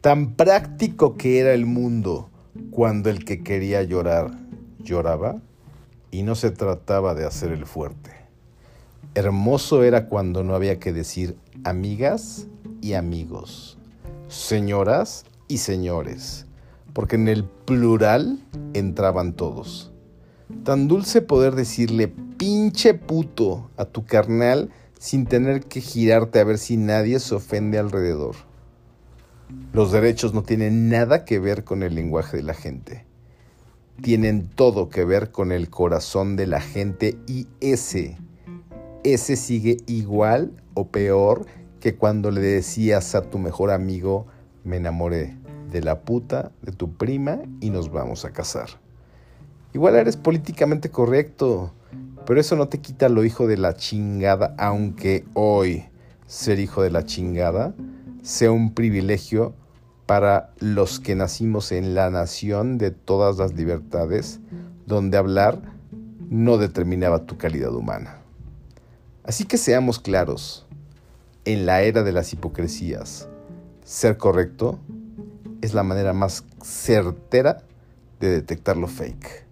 Tan práctico que era el mundo cuando el que quería llorar lloraba y no se trataba de hacer el fuerte. Hermoso era cuando no había que decir amigas y amigos, señoras y señores, porque en el plural entraban todos. Tan dulce poder decirle pinche puto a tu carnal sin tener que girarte a ver si nadie se ofende alrededor. Los derechos no tienen nada que ver con el lenguaje de la gente. Tienen todo que ver con el corazón de la gente y ese, ese sigue igual o peor que cuando le decías a tu mejor amigo, me enamoré de la puta de tu prima y nos vamos a casar. Igual eres políticamente correcto, pero eso no te quita lo hijo de la chingada, aunque hoy ser hijo de la chingada sea un privilegio para los que nacimos en la nación de todas las libertades, donde hablar no determinaba tu calidad humana. Así que seamos claros, en la era de las hipocresías, ser correcto es la manera más certera de detectar lo fake.